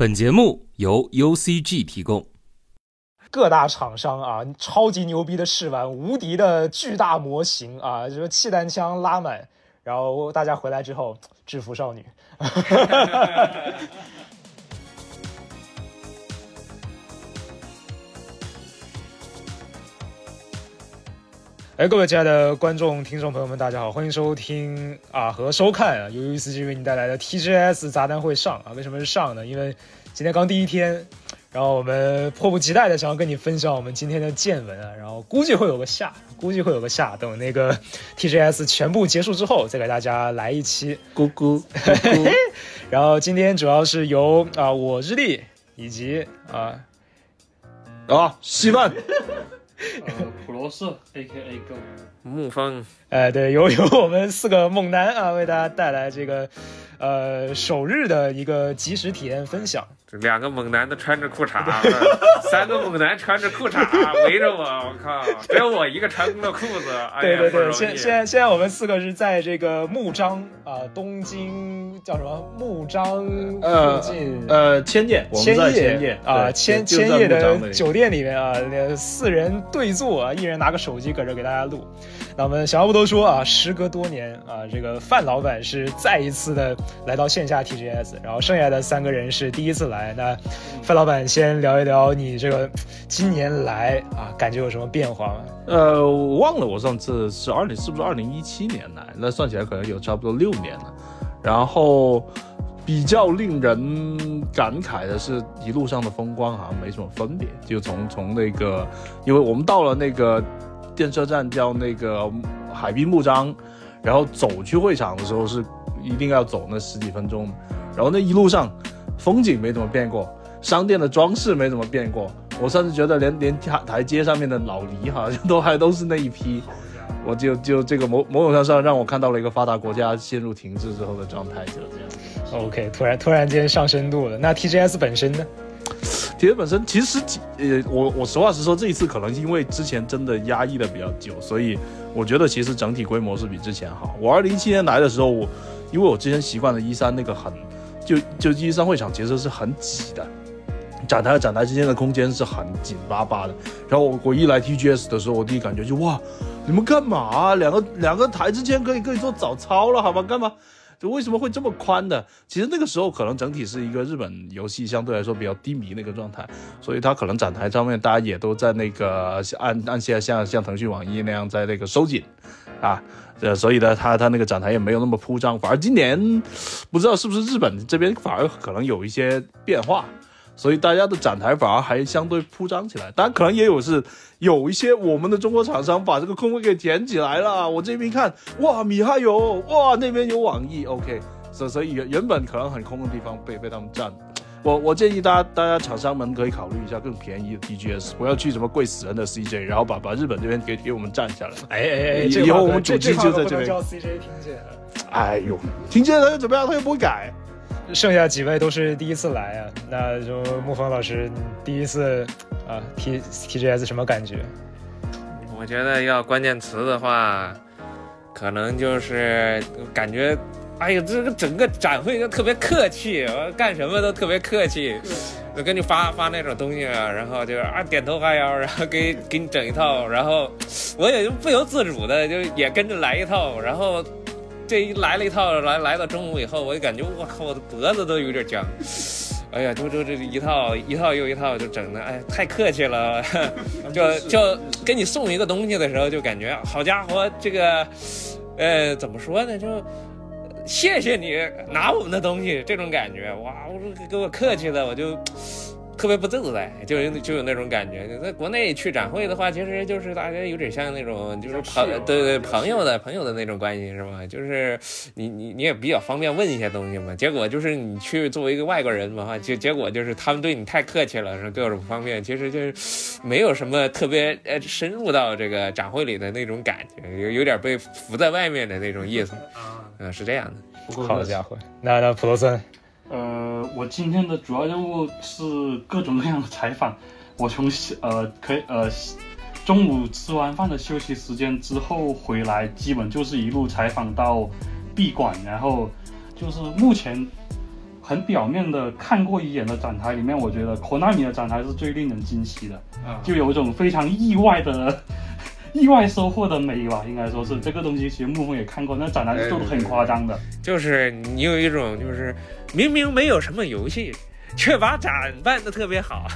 本节目由 UCG 提供。各大厂商啊，超级牛逼的试玩，无敌的巨大模型啊，就是气弹枪拉满，然后大家回来之后制服少女。哎，各位亲爱的观众、听众朋友们，大家好，欢迎收听啊和收看啊由于司机为你带来的 TGS 杂谈会上啊。为什么是上呢？因为今天刚第一天，然后我们迫不及待的想要跟你分享我们今天的见闻啊，然后估计会有个下，估计会有个下，等那个 TGS 全部结束之后，再给大家来一期咕咕。然后今天主要是由啊我日历以及啊啊希望。罗斯 A K A Go 沐风，哎，对，由 由我们四个猛男啊，为大家带来这个，呃，首日的一个即时体验分享。两个猛男的穿着裤衩，三个猛男穿着裤衩围着我，我靠，只有我一个穿了裤子。哎对对对，现现在现在我们四个是在这个木章啊，东京叫什么木章附近？呃，千叶，千叶啊，千千叶的酒店里面啊，四人对坐啊，一人拿个手机搁这给大家录。那我们闲话不多说啊，时隔多年啊，这个范老板是再一次的来到线下 TGS，然后剩下的三个人是第一次来。那范老板先聊一聊你这个今年来啊，感觉有什么变化吗？呃，我忘了我上次是二零是不是二零一七年来？那算起来可能有差不多六年了。然后比较令人感慨的是，一路上的风光好像没什么分别，就从从那个，因为我们到了那个。电车站叫那个海滨木章，然后走去会场的时候是一定要走那十几分钟，然后那一路上风景没怎么变过，商店的装饰没怎么变过，我甚至觉得连连台台阶上面的老黎好像都还都是那一批，我就就这个某某种程度上让我看到了一个发达国家陷入停滞之后的状态，就这样。OK，突然突然间上深度了。那 TGS 本身呢？其实本身其实呃，我我实话实说，这一次可能因为之前真的压抑的比较久，所以我觉得其实整体规模是比之前好。我二零一七年来的时候，我因为我之前习惯了一三那个很就就一三会场其实是很挤的，展台和展台之间的空间是很紧巴巴的。然后我我一来 TGS 的时候，我第一感觉就哇，你们干嘛？两个两个台之间可以可以做早操了，好吗？干嘛？就为什么会这么宽的？其实那个时候可能整体是一个日本游戏相对来说比较低迷那个状态，所以它可能展台上面大家也都在那个按按下像像腾讯网易那样在那个收紧，啊，呃，所以呢，它它那个展台也没有那么铺张。反而今年不知道是不是日本这边反而可能有一些变化。所以大家的展台反而还相对铺张起来，当然可能也有是有一些我们的中国厂商把这个空位给填起来了。我这边看，哇，米哈游，哇，那边有网易，OK，所所以原原本可能很空的地方被被他们占。我我建议大家大家厂商们可以考虑一下更便宜的 DGS，不要去什么贵死人的 CJ，然后把把日本这边给给我们占下来。哎哎哎，以后我们主机就在这边。叫 CJ 听见？哎呦，听见他又怎么样？他又不会改。剩下几位都是第一次来啊，那就沐风老师第一次啊，T T G S 什么感觉？我觉得要关键词的话，可能就是感觉，哎呀，这个整个展会就特别客气，干什么都特别客气，就给你发发那种东西啊，然后就啊点头哈腰，然后给给你整一套，然后我也就不由自主的就也跟着来一套，然后。这一来了一套，来来到中午以后，我就感觉我靠，我的脖子都有点僵。哎呀，就就这一套一套又一套，就整的，哎，太客气了。就就给你送一个东西的时候，就感觉好家伙，这个，呃，怎么说呢？就谢谢你拿我们的东西，这种感觉，哇，我说给我客气的，我就。特别不自在，就有就有那种感觉。在国内去展会的话，其实就是大家有点像那种，就是朋对对朋友的朋友的那种关系，是吧？就是你你你也比较方便问一些东西嘛。结果就是你去作为一个外国人嘛，哈，结结果就是他们对你太客气了，是各种方面，其实就是没有什么特别呃深入到这个展会里的那种感觉，有有点被浮在外面的那种意思啊，嗯，是这样的。好家伙，那那普罗森。呃，我今天的主要任务是各种各样的采访。我从呃可以呃中午吃完饭的休息时间之后回来，基本就是一路采访到闭馆，然后就是目前很表面的看过一眼的展台里面，我觉得 Konami 的展台是最令人惊喜的，啊就有一种非常意外的。意外收获的美吧，应该说是这个东西。其实木风也看过，那展台是做的很夸张的。就是你有一种就是明明没有什么游戏，却把展办的特别好。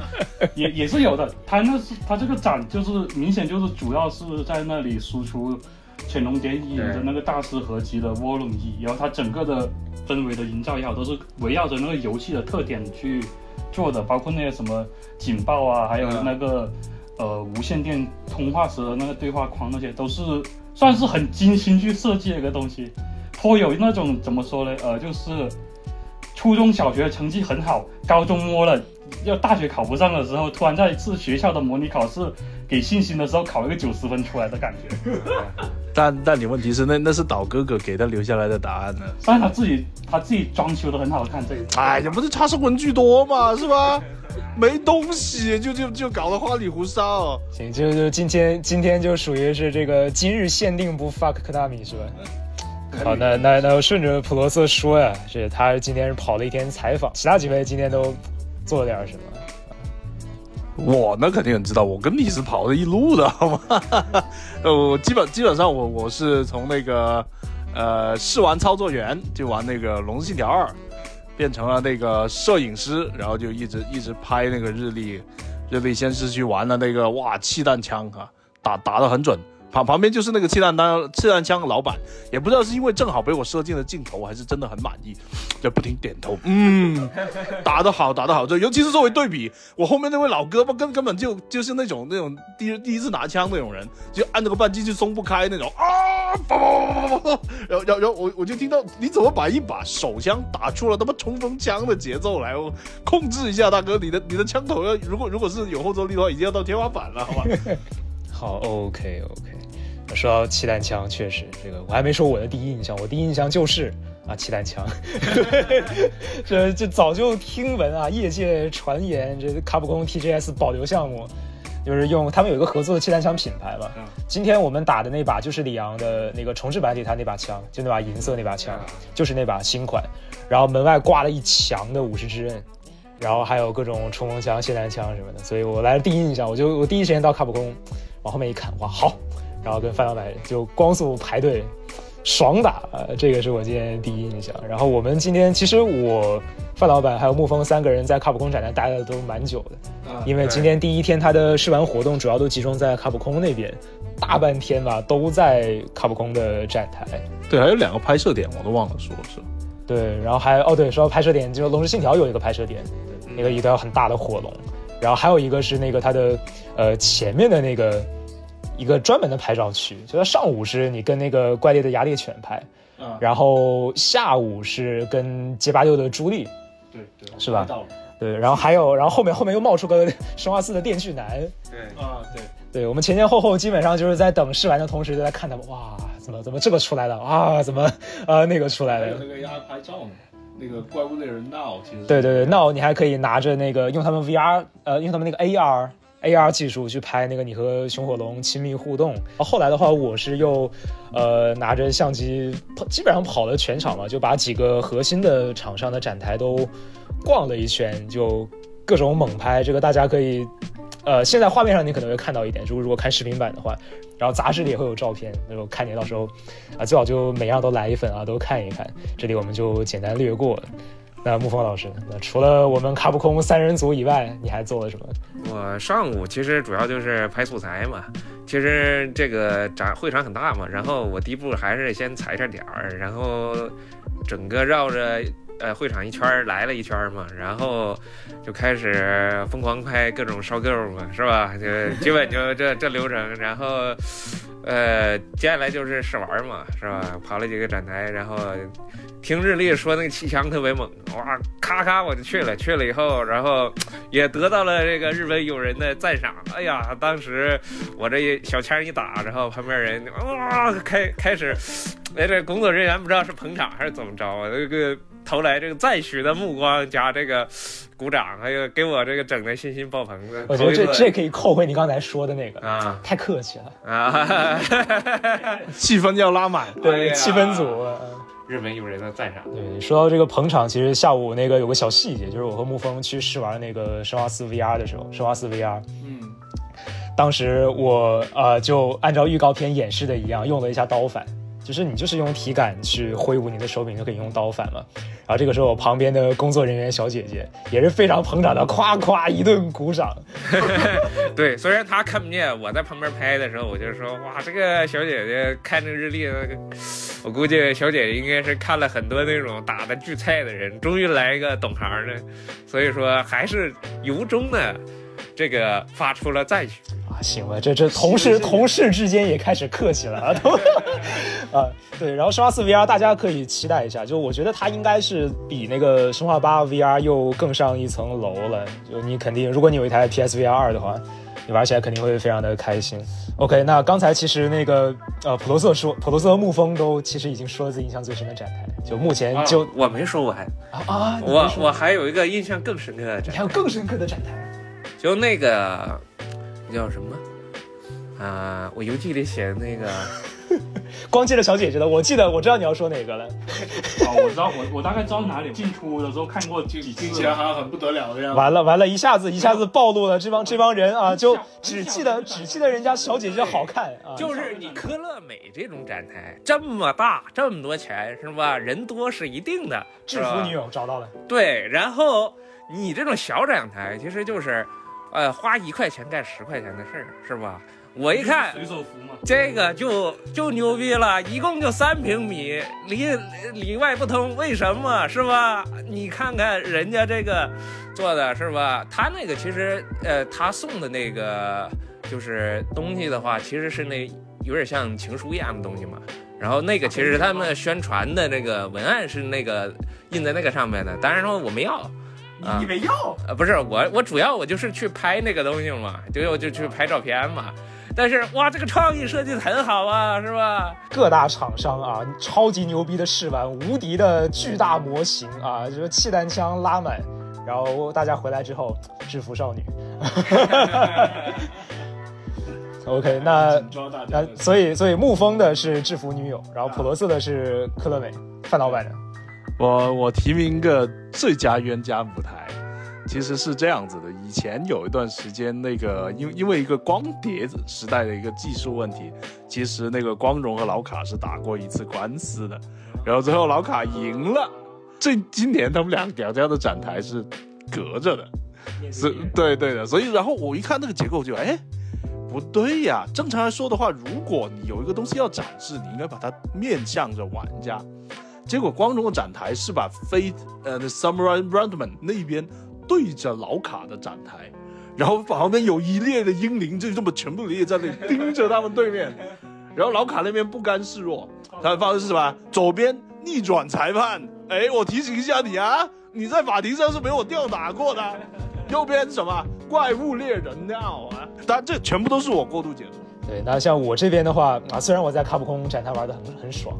也也是有的，他那是他这个展就是明显就是主要是在那里输出潜龙谍影的那个大师合集的涡龙一，然后它整个的氛围的营造也好，都是围绕着那个游戏的特点去做的，包括那些什么警报啊，还有那个、呃无线电通话时的那个对话框，那些都是算是很精心去设计的一个东西，颇有那种怎么说呢？呃，就是初中小学成绩很好，高中摸了。要大学考不上的时候，突然在一次学校的模拟考试给信心的时候考了个九十分出来的感觉。但但你问题是那那是岛哥哥给他留下来的答案呢？但是他自己他自己装修的很好看，这一次。哎呀，不是他是文具多嘛，是吧？没东西就就就搞得花里胡哨。行，就就今天今天就属于是这个今日限定不 fuck 科大米是吧？好，那那那顺着普罗斯说呀，这他今天是跑了一天采访，其他几位今天都做了点什么？我呢肯定很知道，我跟你是跑了一路的，好吗？呃，我基本基本上我我是从那个呃试玩操作员就玩那个《龙之信条二》，变成了那个摄影师，然后就一直一直拍那个日历，日历先是去玩了那个哇气弹枪啊，打打得很准。旁旁边就是那个气弹弹气弹枪老板，也不知道是因为正好被我射进了镜头，还是真的很满意，就不停点头，嗯，打得好，打得好。这尤其是作为对比，我后面那位老哥吧，根根本就就是那种那种第一第一次拿枪那种人，就按那个扳机就松不开那种啊，叭叭叭叭叭，然后然后然后我我就听到你怎么把一把手枪打出了他妈冲锋枪的节奏来，我控制一下大哥，你的你的枪头要如果如果是有后坐力的话，已经要到天花板了，好吧？好，OK OK。说到气弹枪，确实这个我还没说我的第一印象，我第一印象就是啊气弹枪，这这早就听闻啊，业界传言这卡普空 TGS 保留项目就是用他们有一个合作的气弹枪品牌嘛。今天我们打的那把就是里昂的那个重置版里他那把枪，就那把银色那把枪，就是那把新款，然后门外挂了一墙的武士之刃。然后还有各种冲锋枪、霰弹枪什么的，所以我来第一印象，我就我第一时间到卡普空，往后面一看，哇，好，然后跟范老板就光速排队，爽打，呃，这个是我今天第一印象。然后我们今天其实我范老板还有沐风三个人在卡普空展台待的都蛮久的，因为今天第一天他的试玩活动主要都集中在卡普空那边，大半天吧都在卡普空的展台。对，还有两个拍摄点我都忘了说，是。对，然后还哦对，说到拍摄点，就是《龙之信条》有一个拍摄点，那个一条很大的火龙，然后还有一个是那个它的呃前面的那个一个专门的拍照区，就它上午是你跟那个怪猎的牙猎犬拍，然后下午是跟街霸六的朱莉，对对，是吧？对，然后还有，然后后面后面又冒出个生化四的电锯男，对。啊对，对我们前前后后基本上就是在等试完的同时就在看他们，哇，怎么怎么这个出来了？啊？怎么呃那个出来了？那个要拍照呢，那个怪物猎人闹其实。对。对对，闹你还可以拿着那个用他们 VR 呃用他们那个 AR AR 技术去拍那个你和熊火龙亲密互动。后来的话，我是又呃拿着相机基本上跑了全场嘛，就把几个核心的厂商的展台都逛了一圈，就各种猛拍。这个大家可以。呃，现在画面上你可能会看到一点，如果如果看视频版的话，然后杂志里也会有照片，那就看你到时候啊，最好就每样都来一份啊，都看一看。这里我们就简单略过。那沐风老师，那除了我们卡普空三人组以外，你还做了什么？我上午其实主要就是拍素材嘛。其实这个展会场很大嘛，然后我第一步还是先踩踩点儿，然后整个绕着。呃，会场一圈来了一圈嘛，然后就开始疯狂拍各种烧够嘛，是吧？就基本就这这流程，然后呃，接下来就是试玩嘛，是吧？跑了几个展台，然后听日历说那个气枪特别猛，哇，咔咔我就去了，去了以后，然后也得到了这个日本友人的赞赏。哎呀，当时我这小枪一打，然后旁边人哇开开始，哎，这工作人员不知道是捧场还是怎么着啊，这个。投来这个赞许的目光加这个鼓掌，还有给我这个整的信心爆棚的。我觉得这这可以扣回你刚才说的那个啊，太客气了。啊，气氛要拉满，对气氛组。日本友人的赞赏。对，说到这个捧场，其实下午那个有个小细节，就是我和沐风去试玩那个生化四 VR 的时候，生化四 VR，嗯，当时我呃就按照预告片演示的一样，用了一下刀反，就是你就是用体感去挥舞你的手柄就可以用刀反嘛。然后这个时候，我旁边的工作人员小姐姐也是非常捧场的，夸夸一顿鼓掌。对，虽然她看不见，我在旁边拍的时候，我就说哇，这个小姐姐看这个日历，我估计小姐姐应该是看了很多那种打的巨菜的人，终于来一个懂行的，所以说还是由衷的这个发出了赞许。啊，行吧，这这同事同事之间也开始客气了 啊，都啊，对，然后生化四 VR 大家可以期待一下，就我觉得它应该是比那个生化八 VR 又更上一层楼了，就你肯定，如果你有一台 PSVR 二的话，你玩起来肯定会非常的开心。OK，那刚才其实那个呃普罗瑟说，普罗瑟和沐风都其实已经说了自己印象最深的展台，就目前就、啊我没说完，啊啊，你我我还有一个印象更深刻的展你还有更深刻的展台。就那个叫什么啊？我游记里写的那个，光记得小姐姐的，我记得我知道你要说哪个了。哦，我知道，我我大概知道哪里。进出的时候看过几听次起来好像很不得了的样子。完了完了，一下子一下子暴露了这帮这帮人啊，就只记得只记得人家小姐姐好看啊，就是你科乐美这种展台这么大，这么多钱是吧？人多是一定的，制服女友找到了。对，然后你这种小展台其实就是，呃，花一块钱干十块钱的事儿，是吧？我一看水手服嘛，这个就就牛逼了，一共就三平米，里里外不通，为什么是吧？你看看人家这个做的是吧？他那个其实呃，他送的那个就是东西的话，其实是那有点像情书一样的东西嘛。然后那个其实他们宣传的那个文案是那个印在那个上面的，当然说我没要。啊你没要？呃，不是我，我主要我就是去拍那个东西嘛，就我就去拍照片嘛。但是哇，这个创意设计的很好啊，是吧？各大厂商啊，超级牛逼的试玩，无敌的巨大模型啊，就是气弹枪拉满，然后大家回来之后制服少女。OK，那那的所以所以沐风的是制服女友，然后普罗斯的是克乐美，范老板的。我我提名一个最佳冤家舞台，其实是这样子的。以前有一段时间，那个因因为一个光碟时代的一个技术问题，其实那个光荣和老卡是打过一次官司的，然后最后老卡赢了。这今年他们两两家的展台是隔着的，是，对对的。所以然后我一看那个结构就哎。不对呀，正常来说的话，如果你有一个东西要展示，你应该把它面向着玩家。结果光荣的展台是把飞呃那 Samurai Brandman 那边对着老卡的展台，然后旁边有一列的英灵就这么全部列在那里盯着他们对面，然后老卡那边不甘示弱，他的方式是什么？左边逆转裁判，哎，我提醒一下你啊，你在法庭上是被我吊打过的。右边什么怪物猎人闹啊？当然这全部都是我过度解读。对，那像我这边的话啊，虽然我在卡普空展台玩的很很爽，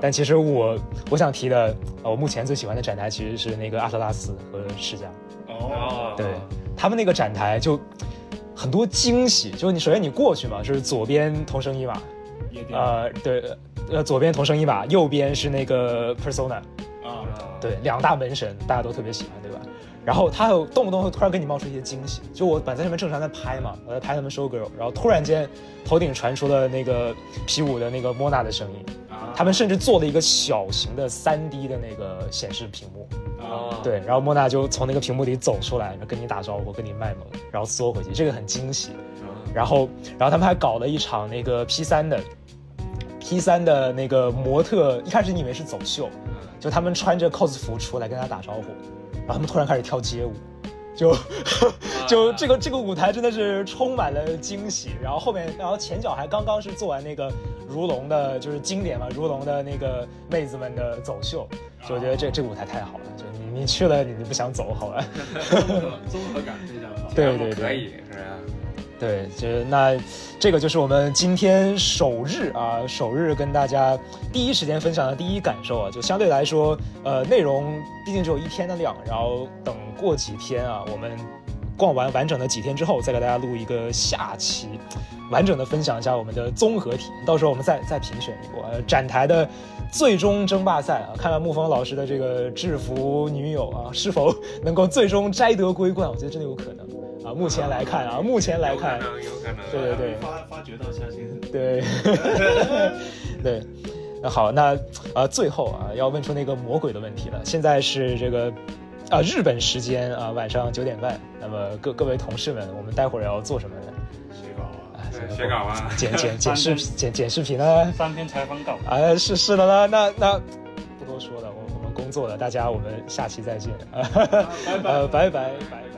但其实我我想提的，呃我目前最喜欢的展台其实是那个阿特拉斯和世家。哦，对他们那个展台就很多惊喜，就是你首先你过去嘛，就是左边同生一马，呃，对，呃，左边同生一马，右边是那个 Persona，啊，对，两大门神，大家都特别喜欢？然后他有动不动会突然给你冒出一些惊喜，就我本来在那边正常在拍嘛，我在拍他们 show girl，然后突然间头顶传出了那个 P 五的那个莫娜的声音，他们甚至做了一个小型的 3D 的那个显示屏幕，啊，对，然后莫娜就从那个屏幕里走出来，然后跟你打招呼，跟你卖萌，然后缩回去，这个很惊喜。然后，然后他们还搞了一场那个 P 三的 P 三的那个模特，一开始你以为是走秀，就他们穿着 cos 服出来跟他打招呼，然后他们突然开始跳街舞，就 就这个这个舞台真的是充满了惊喜。然后后面，然后前脚还刚刚是做完那个如龙的，就是经典嘛，如龙的那个妹子们的走秀，就我觉得这这个舞台太好了，就你你去了你就不想走，好吧？综合感非常好。对 对对，可以是吧？对，就是那这个就是我们今天首日啊，首日跟大家第一时间分享的第一感受啊，就相对来说，呃，内容毕竟只有一天的量，然后等过几天啊，我们逛完完整的几天之后，再给大家录一个下期，完整的分享一下我们的综合体，到时候我们再再评选一波、呃、展台的最终争霸赛啊，看看沐风老师的这个制服女友啊，是否能够最终摘得桂冠？我觉得真的有可能啊。目前来看啊，目前来看，有可能，对对对，发发掘到相信。对，对。那好，那呃，最后啊，要问出那个魔鬼的问题了。现在是这个啊，日本时间啊，晚上九点半。那么各各位同事们，我们待会儿要做什么呢？写稿啊，对写稿啊，剪剪 剪视剪剪视频呢？三篇采访稿。啊，是是的呢。那那不多说了，我我们工作了，大家我们下期再见 啊，呃，拜拜拜拜拜。